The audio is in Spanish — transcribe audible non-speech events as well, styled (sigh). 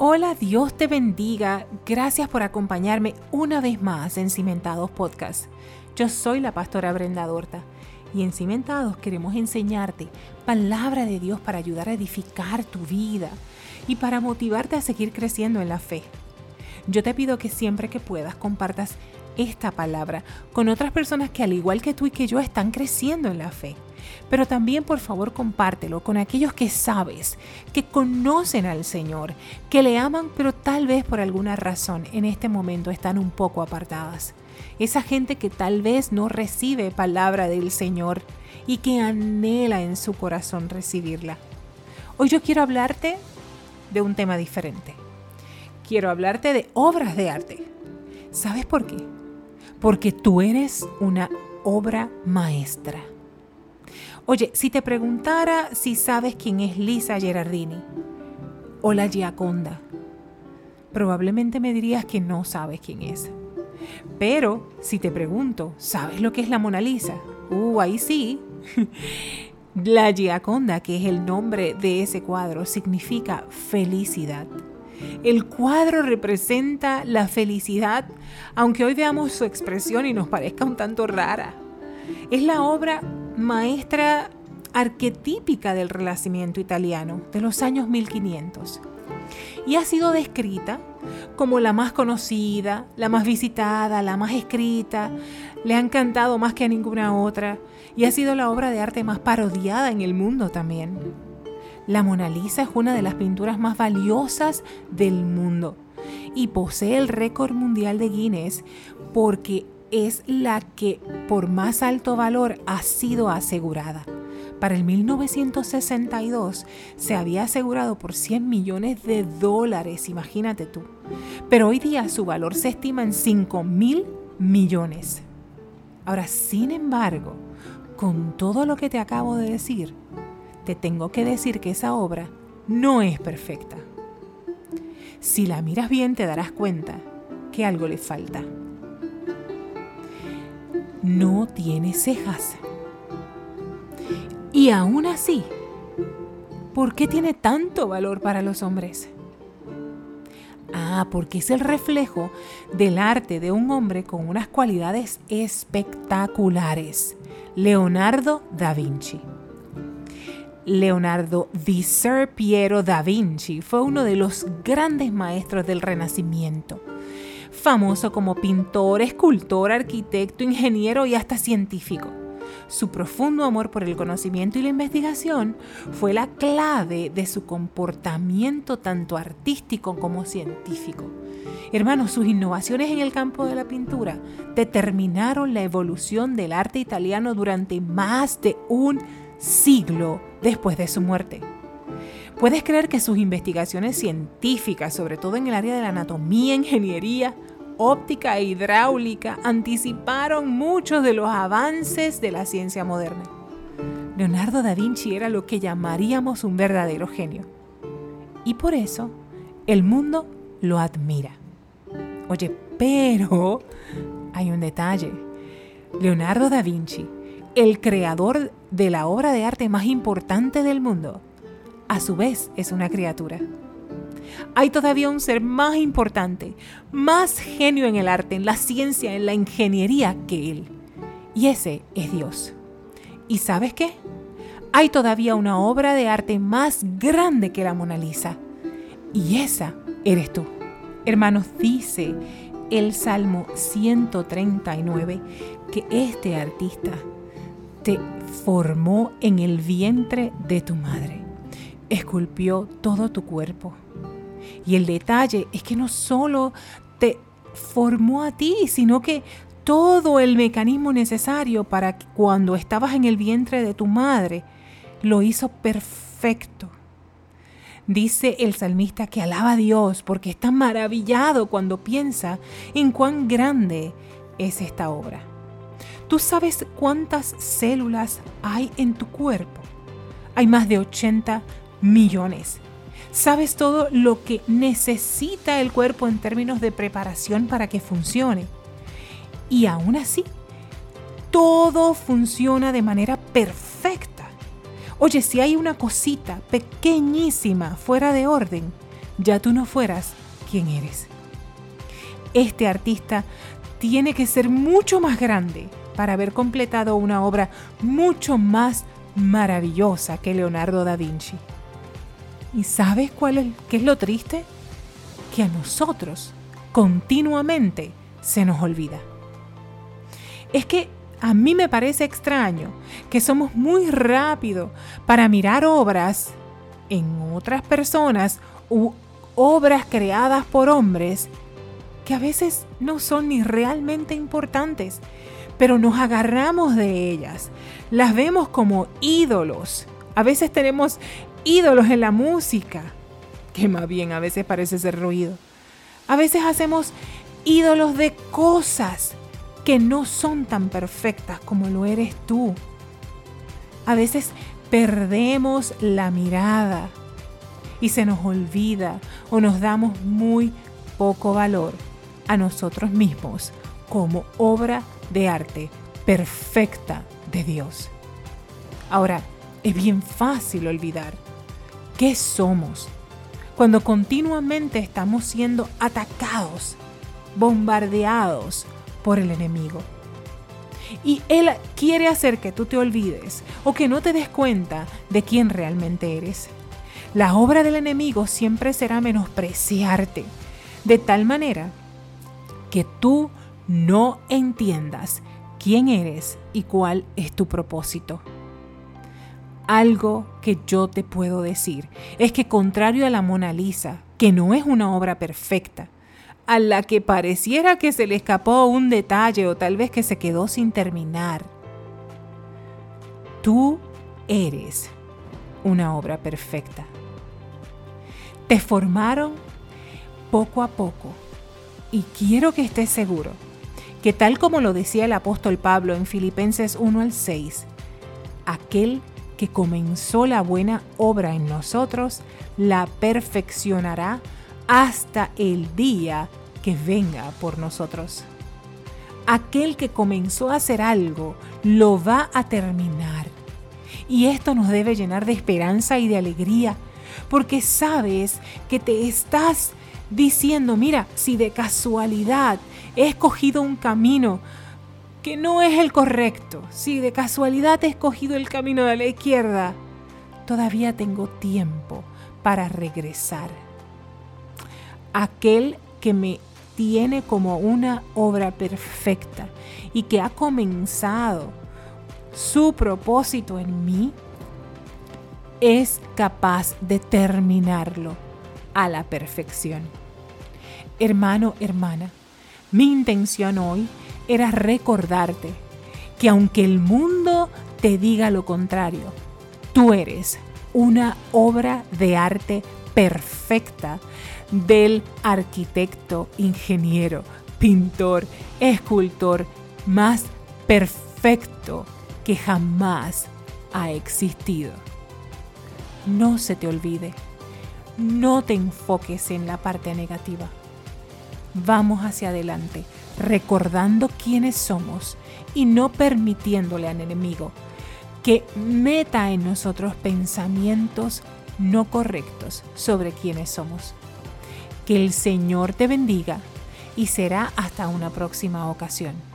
Hola, Dios te bendiga. Gracias por acompañarme una vez más en Cimentados Podcast. Yo soy la pastora Brenda Dorta y en Cimentados queremos enseñarte palabra de Dios para ayudar a edificar tu vida y para motivarte a seguir creciendo en la fe. Yo te pido que siempre que puedas compartas esta palabra con otras personas que al igual que tú y que yo están creciendo en la fe pero también por favor compártelo con aquellos que sabes, que conocen al Señor, que le aman, pero tal vez por alguna razón en este momento están un poco apartadas. Esa gente que tal vez no recibe palabra del Señor y que anhela en su corazón recibirla. Hoy yo quiero hablarte de un tema diferente. Quiero hablarte de obras de arte. ¿Sabes por qué? Porque tú eres una obra maestra. Oye, si te preguntara si sabes quién es Lisa Gerardini o la Giaconda, probablemente me dirías que no sabes quién es. Pero si te pregunto, ¿sabes lo que es la Mona Lisa? Uh, ahí sí. (laughs) La Giaconda, que es el nombre de ese cuadro, significa felicidad. El cuadro representa la felicidad, aunque hoy veamos su expresión y nos parezca un tanto rara. Es la obra maestra arquetípica del Renacimiento italiano de los años 1500 y ha sido descrita como la más conocida, la más visitada, la más escrita, le ha encantado más que a ninguna otra. Y ha sido la obra de arte más parodiada en el mundo también. La Mona Lisa es una de las pinturas más valiosas del mundo. Y posee el récord mundial de Guinness porque es la que por más alto valor ha sido asegurada. Para el 1962 se había asegurado por 100 millones de dólares, imagínate tú. Pero hoy día su valor se estima en 5 mil millones. Ahora, sin embargo, con todo lo que te acabo de decir, te tengo que decir que esa obra no es perfecta. Si la miras bien te darás cuenta que algo le falta no tiene cejas. Y aún así, ¿por qué tiene tanto valor para los hombres? Ah, porque es el reflejo del arte de un hombre con unas cualidades espectaculares, Leonardo da Vinci. Leonardo di Ser Piero da Vinci fue uno de los grandes maestros del Renacimiento famoso como pintor, escultor, arquitecto, ingeniero y hasta científico. Su profundo amor por el conocimiento y la investigación fue la clave de su comportamiento tanto artístico como científico. Hermanos, sus innovaciones en el campo de la pintura determinaron la evolución del arte italiano durante más de un siglo después de su muerte. ¿Puedes creer que sus investigaciones científicas, sobre todo en el área de la anatomía, ingeniería, óptica e hidráulica, anticiparon muchos de los avances de la ciencia moderna? Leonardo da Vinci era lo que llamaríamos un verdadero genio. Y por eso el mundo lo admira. Oye, pero hay un detalle. Leonardo da Vinci, el creador de la obra de arte más importante del mundo, a su vez es una criatura. Hay todavía un ser más importante, más genio en el arte, en la ciencia, en la ingeniería que él. Y ese es Dios. ¿Y sabes qué? Hay todavía una obra de arte más grande que la Mona Lisa. Y esa eres tú. Hermanos, dice el Salmo 139 que este artista te formó en el vientre de tu madre esculpió todo tu cuerpo. Y el detalle es que no solo te formó a ti, sino que todo el mecanismo necesario para que cuando estabas en el vientre de tu madre lo hizo perfecto. Dice el salmista que alaba a Dios porque está maravillado cuando piensa en cuán grande es esta obra. ¿Tú sabes cuántas células hay en tu cuerpo? Hay más de 80 millones. Sabes todo lo que necesita el cuerpo en términos de preparación para que funcione. Y aún así, todo funciona de manera perfecta. Oye, si hay una cosita pequeñísima fuera de orden, ya tú no fueras quien eres. Este artista tiene que ser mucho más grande para haber completado una obra mucho más maravillosa que Leonardo da Vinci. ¿Y sabes cuál es, qué es lo triste? Que a nosotros continuamente se nos olvida. Es que a mí me parece extraño que somos muy rápidos para mirar obras en otras personas u obras creadas por hombres que a veces no son ni realmente importantes, pero nos agarramos de ellas, las vemos como ídolos. A veces tenemos ídolos en la música, que más bien a veces parece ser ruido. A veces hacemos ídolos de cosas que no son tan perfectas como lo eres tú. A veces perdemos la mirada y se nos olvida o nos damos muy poco valor a nosotros mismos como obra de arte perfecta de Dios. Ahora, es bien fácil olvidar qué somos cuando continuamente estamos siendo atacados, bombardeados por el enemigo. Y Él quiere hacer que tú te olvides o que no te des cuenta de quién realmente eres. La obra del enemigo siempre será menospreciarte, de tal manera que tú no entiendas quién eres y cuál es tu propósito. Algo que yo te puedo decir es que contrario a la Mona Lisa, que no es una obra perfecta, a la que pareciera que se le escapó un detalle o tal vez que se quedó sin terminar, tú eres una obra perfecta. Te formaron poco a poco y quiero que estés seguro que tal como lo decía el apóstol Pablo en Filipenses 1 al 6, aquel que comenzó la buena obra en nosotros, la perfeccionará hasta el día que venga por nosotros. Aquel que comenzó a hacer algo, lo va a terminar. Y esto nos debe llenar de esperanza y de alegría, porque sabes que te estás diciendo, mira, si de casualidad he escogido un camino que no es el correcto, si de casualidad he escogido el camino de la izquierda, todavía tengo tiempo para regresar. Aquel que me tiene como una obra perfecta y que ha comenzado su propósito en mí, es capaz de terminarlo a la perfección. Hermano, hermana, mi intención hoy era recordarte que aunque el mundo te diga lo contrario, tú eres una obra de arte perfecta del arquitecto, ingeniero, pintor, escultor más perfecto que jamás ha existido. No se te olvide, no te enfoques en la parte negativa vamos hacia adelante, recordando quiénes somos y no permitiéndole al enemigo que meta en nosotros pensamientos no correctos sobre quiénes somos. Que el Señor te bendiga y será hasta una próxima ocasión.